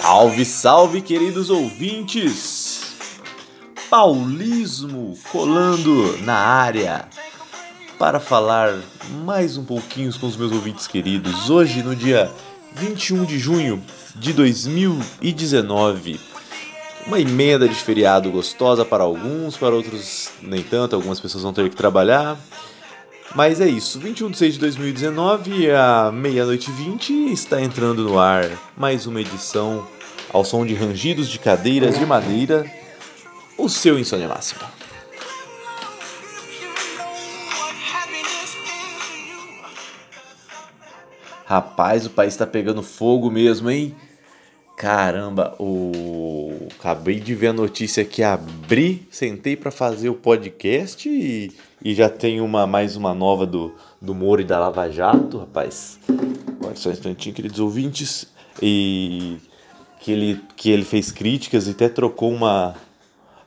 Salve, salve, queridos ouvintes! Paulismo colando na área para falar mais um pouquinho com os meus ouvintes queridos. Hoje, no dia 21 de junho de 2019, uma emenda de feriado gostosa para alguns, para outros nem tanto, algumas pessoas vão ter que trabalhar. Mas é isso, 21 de 6 de 2019, à meia-noite 20, está entrando no ar mais uma edição ao som de rangidos de cadeiras de madeira, o seu Insônia Máxima. Rapaz, o país está pegando fogo mesmo, hein? Caramba, o acabei de ver a notícia que abri, sentei para fazer o podcast e, e já tem uma mais uma nova do, do Moro e da Lava Jato, rapaz. Olha só um instantinho, queridos ouvintes. E que ele, que ele fez críticas e até trocou uma.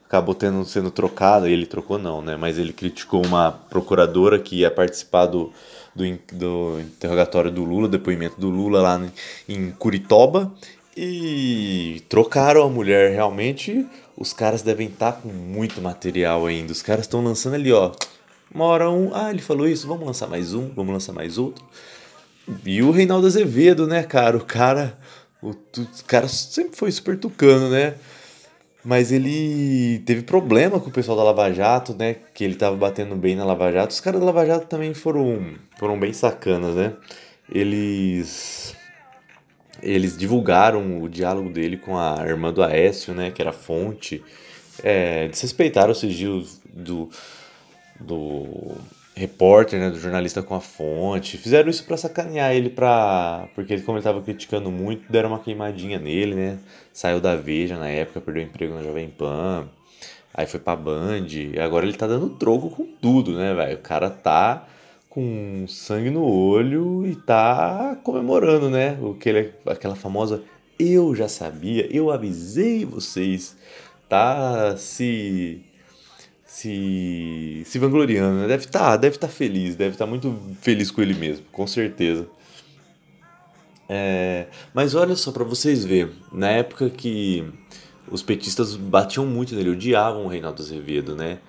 Acabou tendo, sendo trocada, ele trocou não, né? Mas ele criticou uma procuradora que ia participar do, do, do interrogatório do Lula, depoimento do Lula lá em Curitiba e trocaram a mulher, realmente. Os caras devem estar tá com muito material ainda. Os caras estão lançando ali, ó. Uma hora um, ah, ele falou isso, vamos lançar mais um, vamos lançar mais outro. E o Reinaldo Azevedo, né, cara? O cara. O, o cara sempre foi super tucano, né? Mas ele teve problema com o pessoal da Lava Jato, né? Que ele tava batendo bem na Lava Jato. Os caras da Lava Jato também foram, foram bem sacanas, né? Eles eles divulgaram o diálogo dele com a irmã do Aécio, né, que era fonte, é, desrespeitaram os sigilos do, do repórter, né, do jornalista com a fonte, fizeram isso para sacanear ele, pra, porque ele, como ele estava criticando muito, deram uma queimadinha nele, né, saiu da Veja na época, perdeu o emprego na Jovem Pan, aí foi pra Band, agora ele tá dando troco com tudo, né, velho, o cara tá com sangue no olho e tá comemorando, né? O que ele, aquela famosa eu já sabia, eu avisei vocês, tá se se se vangloriando, né? Deve estar, tá, deve estar tá feliz, deve estar tá muito feliz com ele mesmo, com certeza. É, mas olha só para vocês verem, na época que os petistas batiam muito nele, odiavam o Reinaldo Azevedo, né?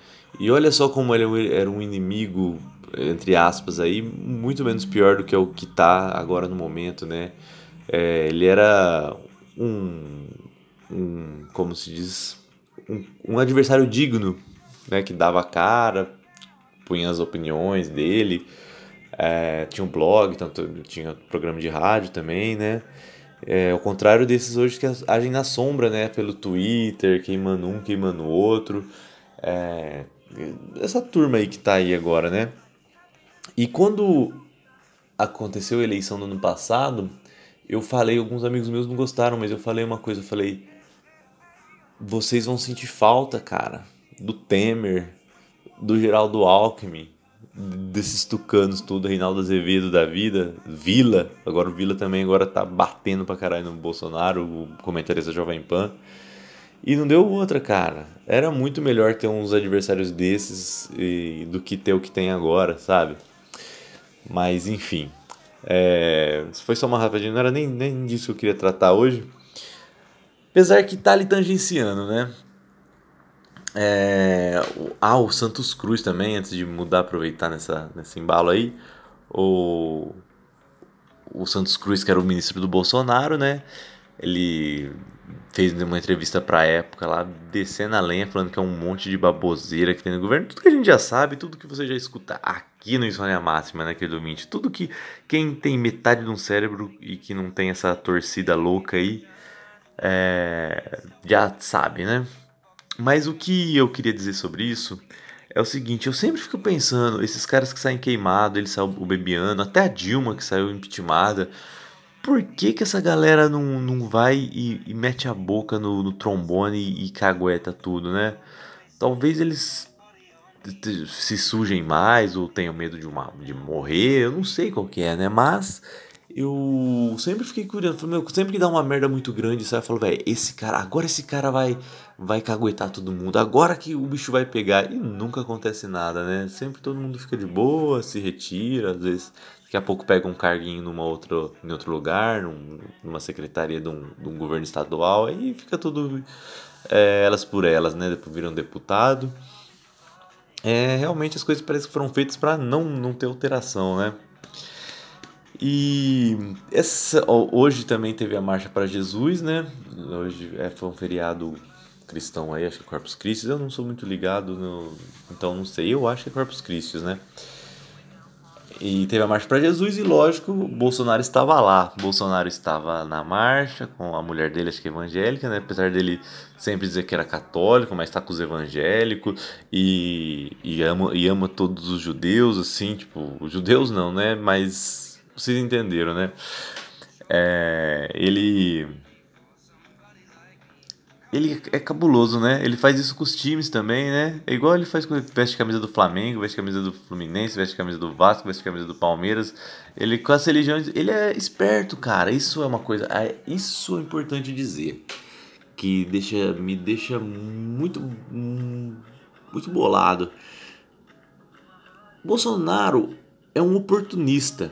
E olha só como ele era um inimigo entre aspas aí, muito menos pior do que o que tá agora no momento, né? É, ele era um, um, como se diz, um, um adversário digno, né? Que dava cara, punha as opiniões dele, é, tinha um blog, tanto, tinha programa de rádio também, né? É, ao contrário desses hoje que agem na sombra, né? Pelo Twitter, queimando um, queimando o outro. É, essa turma aí que tá aí agora, né? E quando aconteceu a eleição no ano passado, eu falei, alguns amigos meus não gostaram, mas eu falei uma coisa, eu falei, vocês vão sentir falta, cara, do Temer, do Geraldo Alckmin, desses tucanos tudo, Reinaldo Azevedo da vida, Vila, agora o Vila também agora tá batendo pra caralho no Bolsonaro, o comentarista Jovem Pan. E não deu outra, cara. Era muito melhor ter uns adversários desses e, do que ter o que tem agora, sabe? Mas enfim, é, foi só uma rapidinha, não era nem, nem disso que eu queria tratar hoje. Apesar que tá ali tangenciando, né? É, ah, o Santos Cruz também, antes de mudar, aproveitar nessa, nesse embalo aí. O, o Santos Cruz, que era o ministro do Bolsonaro, né? Ele fez uma entrevista pra época lá, descendo a lenha, falando que é um monte de baboseira que tem no governo. Tudo que a gente já sabe, tudo que você já escuta aqui no Insônia Máxima, né, querido ouvinte? Tudo que quem tem metade de um cérebro e que não tem essa torcida louca aí, é, já sabe, né? Mas o que eu queria dizer sobre isso é o seguinte, eu sempre fico pensando, esses caras que saem queimados, eles saem o bebiano, até a Dilma que saiu impeachmentada, por que, que essa galera não, não vai e, e mete a boca no, no trombone e, e cagueta tudo, né? Talvez eles se sujem mais ou tenham medo de, uma, de morrer, eu não sei qual que é, né? Mas eu sempre fiquei curioso, meu, sempre que dá uma merda muito grande, você vai falar, velho, esse cara, agora esse cara vai vai caguetar todo mundo, agora que o bicho vai pegar, e nunca acontece nada, né? Sempre todo mundo fica de boa, se retira, às vezes Daqui a pouco pega um carguinho numa outra, em outro lugar, num, numa secretaria de um, de um governo estadual, aí fica tudo é, elas por elas, né? Depois viram deputado. É, realmente as coisas parecem que foram feitas para não, não ter alteração, né? E essa, hoje também teve a Marcha para Jesus, né? Hoje é, foi um feriado cristão aí, acho que é Corpus Christi. Eu não sou muito ligado, no, então não sei. Eu acho que é Corpus Christi, né? E teve a marcha para Jesus e, lógico, Bolsonaro estava lá. Bolsonaro estava na marcha com a mulher dele, acho que evangélica, né? Apesar dele sempre dizer que era católico, mas está com os evangélicos e, e, ama, e ama todos os judeus, assim, tipo, os judeus não, né? Mas vocês entenderam, né? É, ele ele é cabuloso, né? Ele faz isso com os times também, né? É igual ele faz com veste camisa do Flamengo, veste camisa do Fluminense, veste camisa do Vasco, veste camisa do Palmeiras. Ele com as religiões, ele é esperto, cara. Isso é uma coisa, é, isso é importante dizer, que deixa me deixa muito muito bolado. Bolsonaro é um oportunista,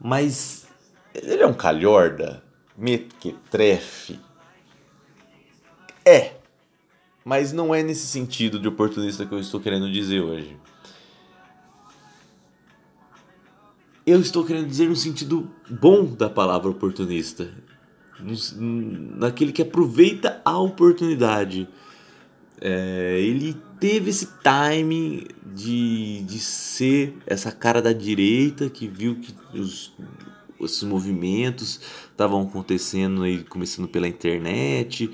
mas ele é um calhorda, mequetrefe é. Mas não é nesse sentido de oportunista que eu estou querendo dizer hoje. Eu estou querendo dizer no sentido bom da palavra oportunista. Naquele que aproveita a oportunidade. É, ele teve esse timing de, de ser essa cara da direita que viu que os, esses movimentos estavam acontecendo aí, começando pela internet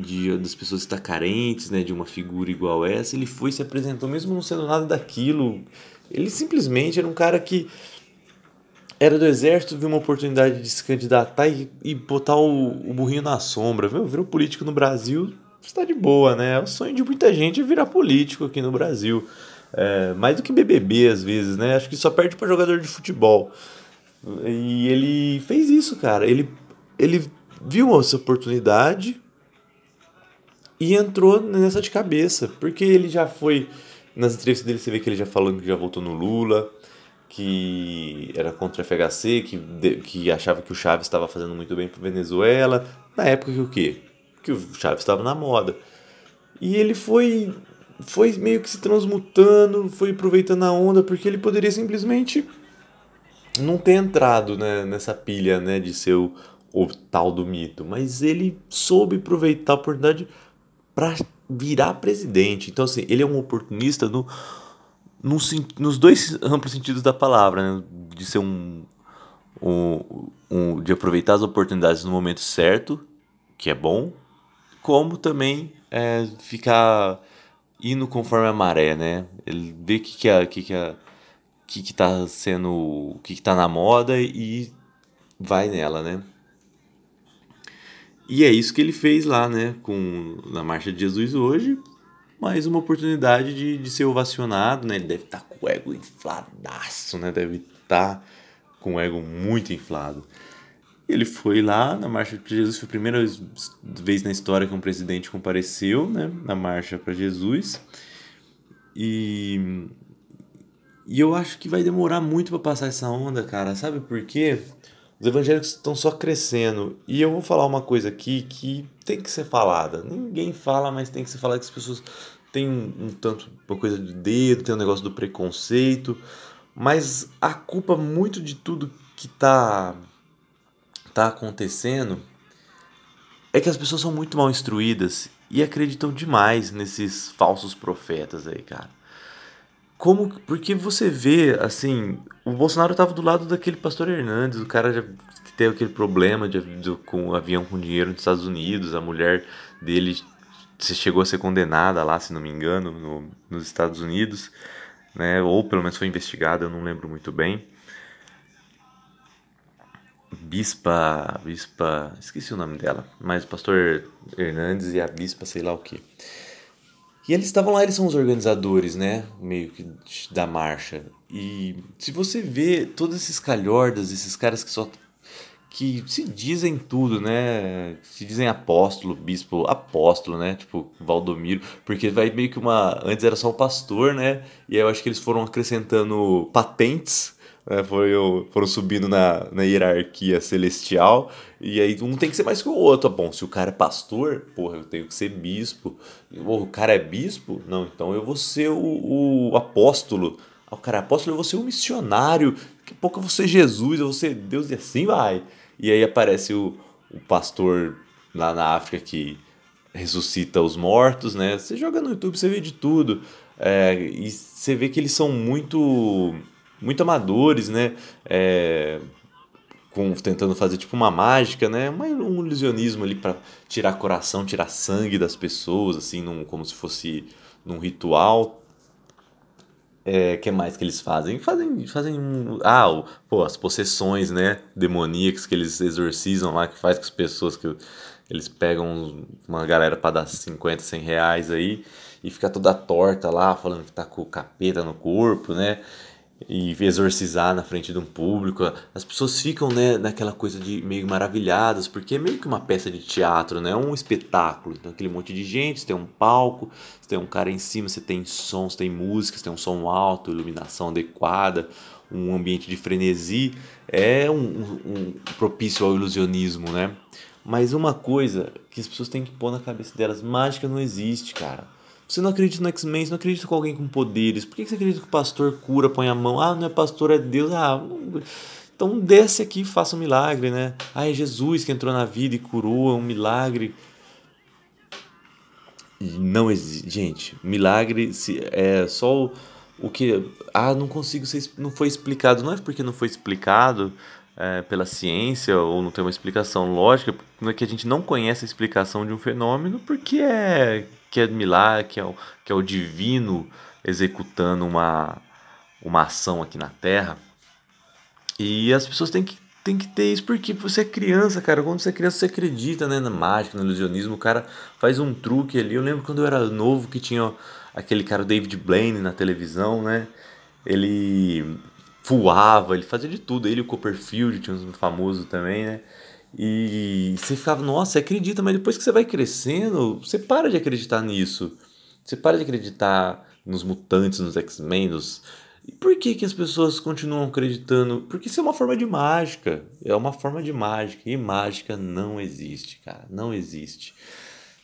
de das pessoas estar carentes, né, de uma figura igual essa, ele foi se apresentou mesmo não sendo nada daquilo. Ele simplesmente era um cara que era do exército, viu uma oportunidade de se candidatar e, e botar o, o burrinho na sombra. Viu? Virou político no Brasil, está de boa, né? É o sonho de muita gente virar político aqui no Brasil. É, mais do que BBB às vezes, né? Acho que só perde para jogador de futebol. E ele fez isso, cara. Ele, ele viu essa oportunidade, e entrou nessa de cabeça, porque ele já foi. Nas entrevistas dele você vê que ele já falando que já voltou no Lula, que era contra a FHC, que, que achava que o Chaves estava fazendo muito bem para Venezuela. Na época que o quê? Que o Chaves estava na moda. E ele foi foi meio que se transmutando, foi aproveitando a onda, porque ele poderia simplesmente não ter entrado né, nessa pilha né, de ser o, o tal do mito. Mas ele soube aproveitar a oportunidade para virar presidente. Então, assim, ele é um oportunista no, no, nos dois amplos sentidos da palavra, né? de ser um, um, um, de aproveitar as oportunidades no momento certo, que é bom, como também é, ficar indo conforme a maré, né? Ele vê o que, que, a, que, que, a, que, que tá sendo, o que, que tá na moda e vai nela, né? E é isso que ele fez lá, né, com na Marcha de Jesus hoje, mais uma oportunidade de, de ser ovacionado, né? Ele deve estar tá com o ego infladaço, né? Deve estar tá com o ego muito inflado. Ele foi lá na Marcha de Jesus, foi a primeira vez na história que um presidente compareceu, né, na Marcha para Jesus. E e eu acho que vai demorar muito para passar essa onda, cara. Sabe por quê? Os evangélicos estão só crescendo. E eu vou falar uma coisa aqui que tem que ser falada. Ninguém fala, mas tem que ser falada que as pessoas têm um, um tanto uma coisa de dedo, tem um negócio do preconceito. Mas a culpa muito de tudo que tá, tá acontecendo é que as pessoas são muito mal instruídas e acreditam demais nesses falsos profetas aí, cara. Como, porque você vê, assim, o Bolsonaro estava do lado daquele pastor Hernandes, o cara já que teve aquele problema de, de, com o avião com dinheiro nos Estados Unidos, a mulher dele chegou a ser condenada lá, se não me engano, no, nos Estados Unidos, né? Ou pelo menos foi investigada, eu não lembro muito bem. Bispa, bispa, esqueci o nome dela, mas o pastor Hernandes e a bispa, sei lá o que. E eles estavam lá, eles são os organizadores, né? Meio que da marcha. E se você vê todos esses calhordas, esses caras que só. que se dizem tudo, né? Se dizem apóstolo, bispo, apóstolo, né? Tipo, Valdomiro. Porque vai meio que uma. Antes era só o pastor, né? E aí eu acho que eles foram acrescentando patentes né, foram, foram subindo na, na hierarquia celestial, e aí um tem que ser mais que o outro. Bom, se o cara é pastor, porra, eu tenho que ser bispo. O cara é bispo? Não, então eu vou ser o, o apóstolo. Ah, o cara é apóstolo, eu vou ser o missionário. Daqui a pouco eu vou ser Jesus, eu vou ser Deus, e assim vai. E aí aparece o, o pastor lá na África que ressuscita os mortos, né? Você joga no YouTube, você vê de tudo. É, e você vê que eles são muito muito amadores, né? É, com, tentando fazer tipo uma mágica, né? Um ilusionismo ali para tirar coração, tirar sangue das pessoas, assim, num, como se fosse num ritual. É, que mais que eles fazem? Fazem, fazem ah, o, pô, as possessões, né, demoníacas que eles exorcizam lá, que faz com as pessoas que eles pegam uma galera para dar 50, 100 reais aí e fica toda torta lá, falando que tá com capeta no corpo, né? E exorcizar na frente de um público. As pessoas ficam, né, naquela coisa de meio maravilhadas, porque é meio que uma peça de teatro, né? É um espetáculo. Então, aquele monte de gente, você tem um palco, você tem um cara em cima, você tem você tem música, tem um som alto, iluminação adequada, um ambiente de frenesi. É um, um, um propício ao ilusionismo, né? Mas uma coisa que as pessoas têm que pôr na cabeça delas, mágica não existe, cara. Você não acredita no X-Men, você não acredita com alguém com poderes. Por que você acredita que o pastor cura, põe a mão? Ah, não é pastor, é Deus. Ah, então desce aqui e faça um milagre, né? Ah, é Jesus que entrou na vida e curou, é um milagre. Não existe. Gente, milagre é só o, o que. Ah, não consigo ser. Não foi explicado. Não é porque não foi explicado é, pela ciência ou não tem uma explicação lógica, é que a gente não conhece a explicação de um fenômeno porque é que é que é o, que é o divino executando uma, uma ação aqui na Terra. E as pessoas têm que, têm que ter isso porque você é criança, cara. Quando você é criança, você acredita né, na mágica, no ilusionismo. O cara faz um truque ali. Eu lembro quando eu era novo que tinha aquele cara David Blaine na televisão, né? Ele voava, ele fazia de tudo. Ele e o Copperfield, tinha um famoso também, né? E você ficava, nossa, você acredita, mas depois que você vai crescendo, você para de acreditar nisso. Você para de acreditar nos mutantes, nos X-Men, nos... E por que, que as pessoas continuam acreditando? Porque isso é uma forma de mágica. É uma forma de mágica. E mágica não existe, cara. Não existe.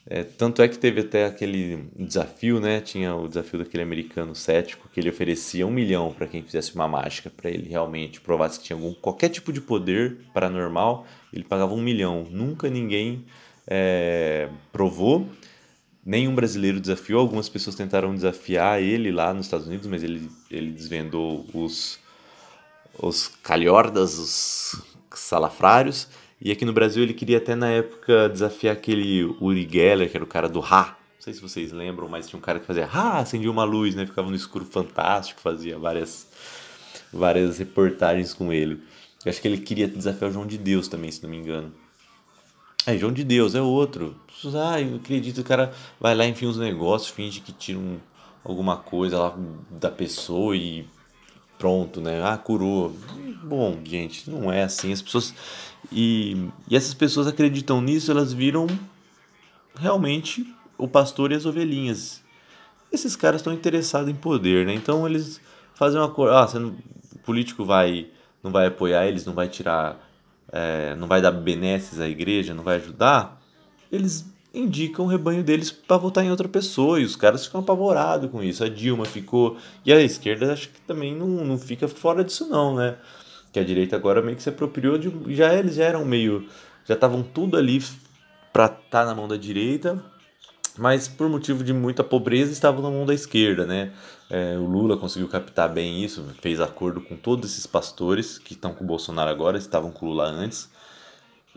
É, tanto é que teve até aquele desafio, né? Tinha o desafio daquele americano cético que ele oferecia um milhão para quem fizesse uma mágica, para ele realmente provasse que tinha algum, qualquer tipo de poder paranormal, ele pagava um milhão. Nunca ninguém é, provou, nenhum brasileiro desafiou. Algumas pessoas tentaram desafiar ele lá nos Estados Unidos, mas ele, ele desvendou os, os calhordas, os salafrários e aqui no Brasil ele queria até na época desafiar aquele Uri Geller, que era o cara do Ha. Não sei se vocês lembram, mas tinha um cara que fazia Ha, acendia uma luz, né? Ficava no escuro fantástico, fazia várias, várias reportagens com ele. Eu acho que ele queria desafiar o João de Deus também, se não me engano. É, João de Deus é outro. Ah, eu acredito, o cara vai lá, enfim, os negócios, finge que tira um, alguma coisa lá da pessoa e pronto, né? Ah, curou. Bom, gente, não é assim. As pessoas e, e essas pessoas acreditam nisso, elas viram realmente o pastor e as ovelhinhas. Esses caras estão interessados em poder, né? Então eles fazem uma coisa. Ah, não, o político vai, não vai apoiar eles, não vai tirar. É, não vai dar benesses à igreja, não vai ajudar. Eles indicam o rebanho deles para votar em outra pessoa e os caras ficam apavorados com isso. A Dilma ficou. E a esquerda acho que também não, não fica fora disso, não, né? que a direita agora meio que se apropriou de. Já eles já eram meio. Já estavam tudo ali para estar tá na mão da direita, mas por motivo de muita pobreza estavam na mão da esquerda, né? É, o Lula conseguiu captar bem isso, fez acordo com todos esses pastores que estão com o Bolsonaro agora, estavam com o Lula antes,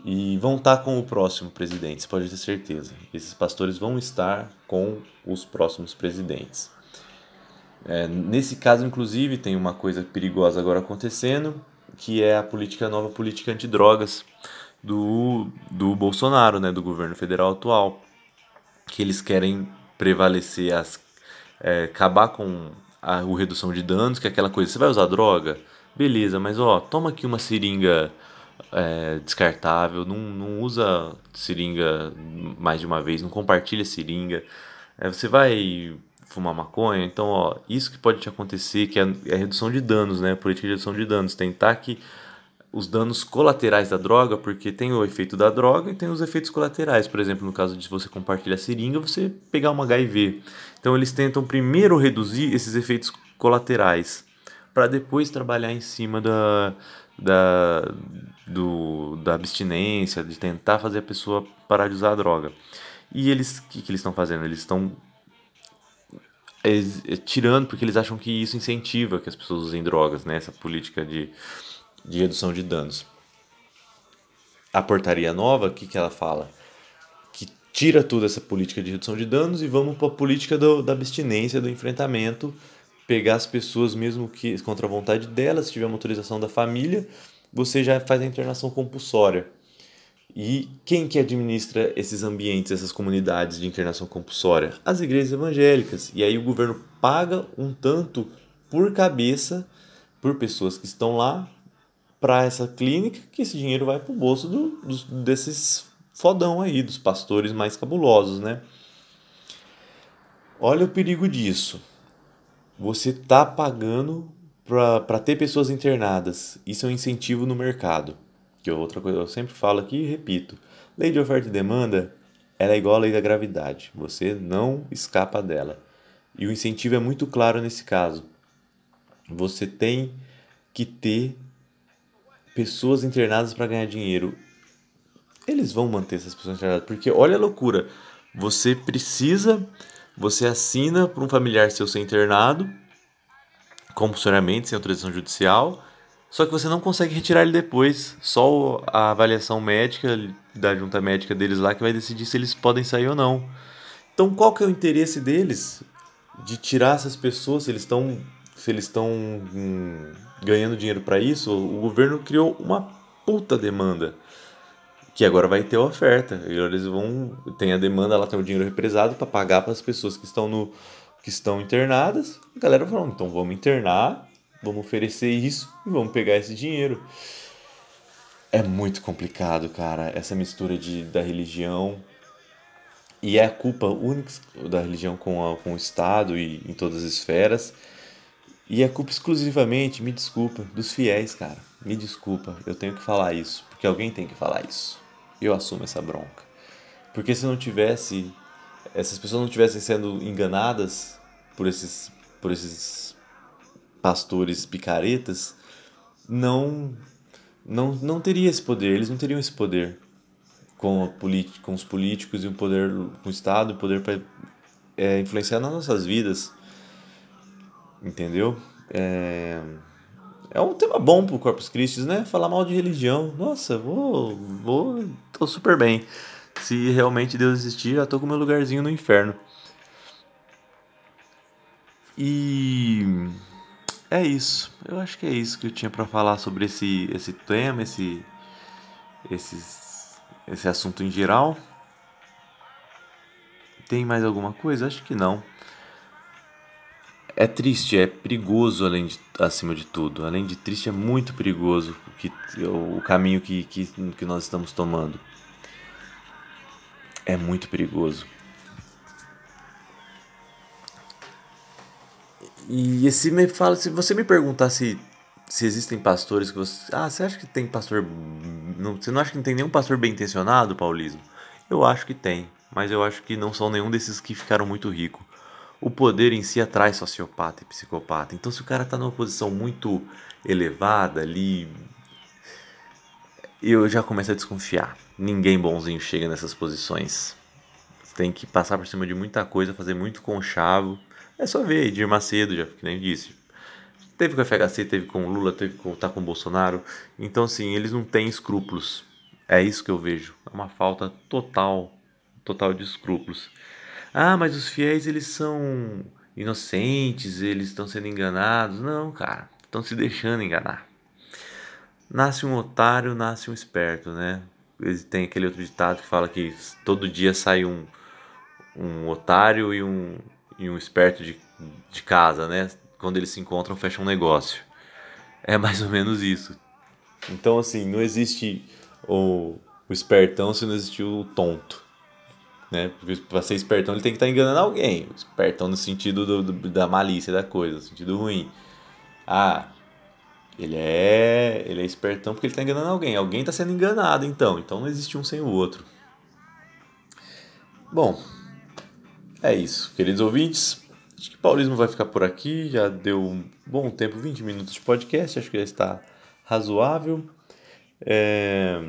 e vão estar com o próximo presidente, você pode ter certeza. Esses pastores vão estar com os próximos presidentes. É, nesse caso, inclusive, tem uma coisa perigosa agora acontecendo, que é a política nova política antidrogas do, do Bolsonaro, né, do governo federal atual, que eles querem prevalecer, as, é, acabar com a, a redução de danos, que é aquela coisa, você vai usar droga? Beleza, mas ó, toma aqui uma seringa é, descartável, não, não usa seringa mais de uma vez, não compartilha seringa, é, você vai fumar maconha. Então, ó, isso que pode te acontecer, que é a redução de danos, né? Política de redução de danos. Tentar que os danos colaterais da droga, porque tem o efeito da droga e tem os efeitos colaterais. Por exemplo, no caso de você compartilhar seringa, você pegar uma HIV. Então, eles tentam primeiro reduzir esses efeitos colaterais para depois trabalhar em cima da, da, do, da abstinência, de tentar fazer a pessoa parar de usar a droga. E eles, o que, que eles estão fazendo? Eles estão é, tirando porque eles acham que isso incentiva que as pessoas usem drogas, né? Essa política de, de redução de danos. A portaria nova, o que, que ela fala? Que tira toda essa política de redução de danos e vamos para a política do, da abstinência, do enfrentamento, pegar as pessoas mesmo que contra a vontade delas, se tiver uma autorização da família, você já faz a internação compulsória. E quem que administra esses ambientes, essas comunidades de internação compulsória? As igrejas evangélicas. E aí o governo paga um tanto por cabeça por pessoas que estão lá para essa clínica, que esse dinheiro vai para o bolso do, dos, desses fodão aí, dos pastores mais cabulosos, né? Olha o perigo disso. Você tá pagando para ter pessoas internadas. Isso é um incentivo no mercado que é outra coisa eu sempre falo aqui e repito. Lei de oferta e demanda, ela é igual à lei da gravidade. Você não escapa dela. E o incentivo é muito claro nesse caso. Você tem que ter pessoas internadas para ganhar dinheiro. Eles vão manter essas pessoas internadas, porque olha a loucura. Você precisa, você assina para um familiar seu ser internado compulsoriamente, sem autorização judicial, só que você não consegue retirar ele depois. Só a avaliação médica da junta médica deles lá que vai decidir se eles podem sair ou não. Então, qual que é o interesse deles de tirar essas pessoas? Eles estão se eles estão hum, ganhando dinheiro para isso, o governo criou uma puta demanda que agora vai ter oferta. E eles vão tem a demanda, lá tem o dinheiro represado para pagar para as pessoas que estão no que estão internadas. A galera falou, então vamos internar Vamos oferecer isso e vamos pegar esse dinheiro. É muito complicado, cara, essa mistura de, da religião. E é a culpa única da religião com, a, com o Estado e em todas as esferas. E é culpa exclusivamente, me desculpa, dos fiéis, cara. Me desculpa, eu tenho que falar isso. Porque alguém tem que falar isso. Eu assumo essa bronca. Porque se não tivesse. Essas pessoas não tivessem sendo enganadas por esses, por esses pastores picaretas, não, não, não teria esse poder, eles não teriam esse poder com, a com os políticos e o poder com o Estado, o poder para é, influenciar nas nossas vidas. Entendeu? É, é um tema bom pro Corpus Christi, né? Falar mal de religião. Nossa, vou, vou, tô super bem. Se realmente Deus existir, já tô com meu lugarzinho no inferno. E é isso. Eu acho que é isso que eu tinha para falar sobre esse, esse tema, esse, esses, esse assunto em geral. Tem mais alguma coisa? Acho que não. É triste, é perigoso além de, acima de tudo. Além de triste, é muito perigoso o, que, o caminho que, que, que nós estamos tomando. É muito perigoso. E se me fala, se você me perguntar se, se existem pastores que você. Ah, você acha que tem pastor. Não, você não acha que não tem nenhum pastor bem intencionado, Paulismo? Eu acho que tem, mas eu acho que não são nenhum desses que ficaram muito ricos. O poder em si atrai sociopata e psicopata. Então, se o cara tá numa posição muito elevada ali, eu já começo a desconfiar. Ninguém bonzinho chega nessas posições. Tem que passar por cima de muita coisa, fazer muito conchavo é só ver, Edir Macedo, já que nem disse. Teve com o FHC, teve com o Lula, teve com, tá com o Bolsonaro. Então, assim, eles não têm escrúpulos. É isso que eu vejo. É uma falta total, total de escrúpulos. Ah, mas os fiéis, eles são inocentes, eles estão sendo enganados. Não, cara, estão se deixando enganar. Nasce um otário, nasce um esperto, né? Tem aquele outro ditado que fala que todo dia sai um, um otário e um, e um esperto de, de casa, né? Quando eles se encontram, fecham um negócio. É mais ou menos isso. Então, assim, não existe o, o espertão se não existe o tonto. Né? Porque pra ser espertão ele tem que estar tá enganando alguém. Espertão no sentido do, do, da malícia da coisa, no sentido ruim. Ah, ele é, ele é espertão porque ele está enganando alguém. Alguém está sendo enganado, então. Então não existe um sem o outro. Bom, é isso, queridos ouvintes. Acho que o Paulismo vai ficar por aqui. Já deu um bom tempo 20 minutos de podcast. Acho que já está razoável. É...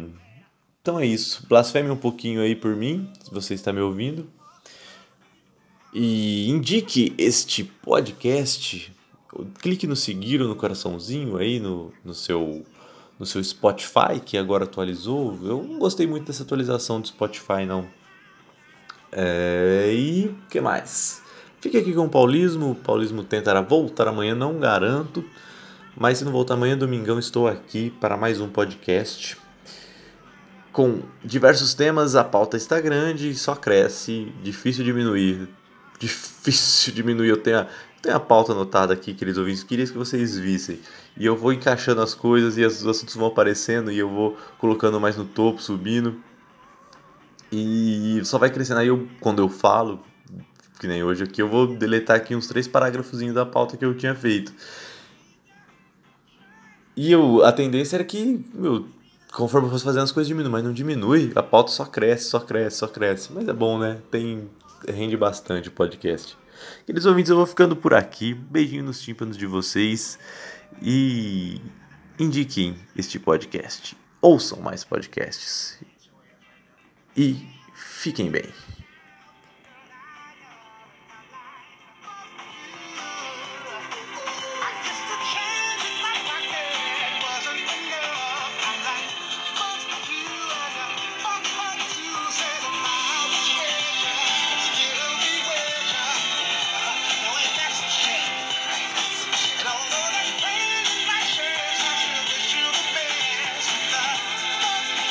Então é isso. Blasfeme um pouquinho aí por mim, se você está me ouvindo. E indique este podcast. Clique no seguir ou no coraçãozinho aí no, no, seu, no seu Spotify, que agora atualizou. Eu não gostei muito dessa atualização do Spotify, não. É, e que mais? Fique aqui com o Paulismo. O Paulismo tentará voltar amanhã, não garanto. Mas se não voltar amanhã, domingão, estou aqui para mais um podcast. Com diversos temas, a pauta está grande, só cresce, difícil diminuir. Difícil diminuir. Eu tenho a, tenho a pauta anotada aqui, queridos ouvintes, queria que vocês vissem. E eu vou encaixando as coisas e os assuntos vão aparecendo e eu vou colocando mais no topo, subindo. E só vai crescendo. Aí eu, quando eu falo, que nem hoje aqui, eu vou deletar aqui uns três parágrafos da pauta que eu tinha feito. E eu, a tendência era que, meu, conforme eu fosse fazendo as coisas diminui, mas não diminui, a pauta só cresce, só cresce, só cresce. Mas é bom, né? Tem rende bastante o podcast. Queridos ouvintes, eu vou ficando por aqui. Beijinho nos tímpanos de vocês e indiquem este podcast. Ouçam mais podcasts. E fiquem bem.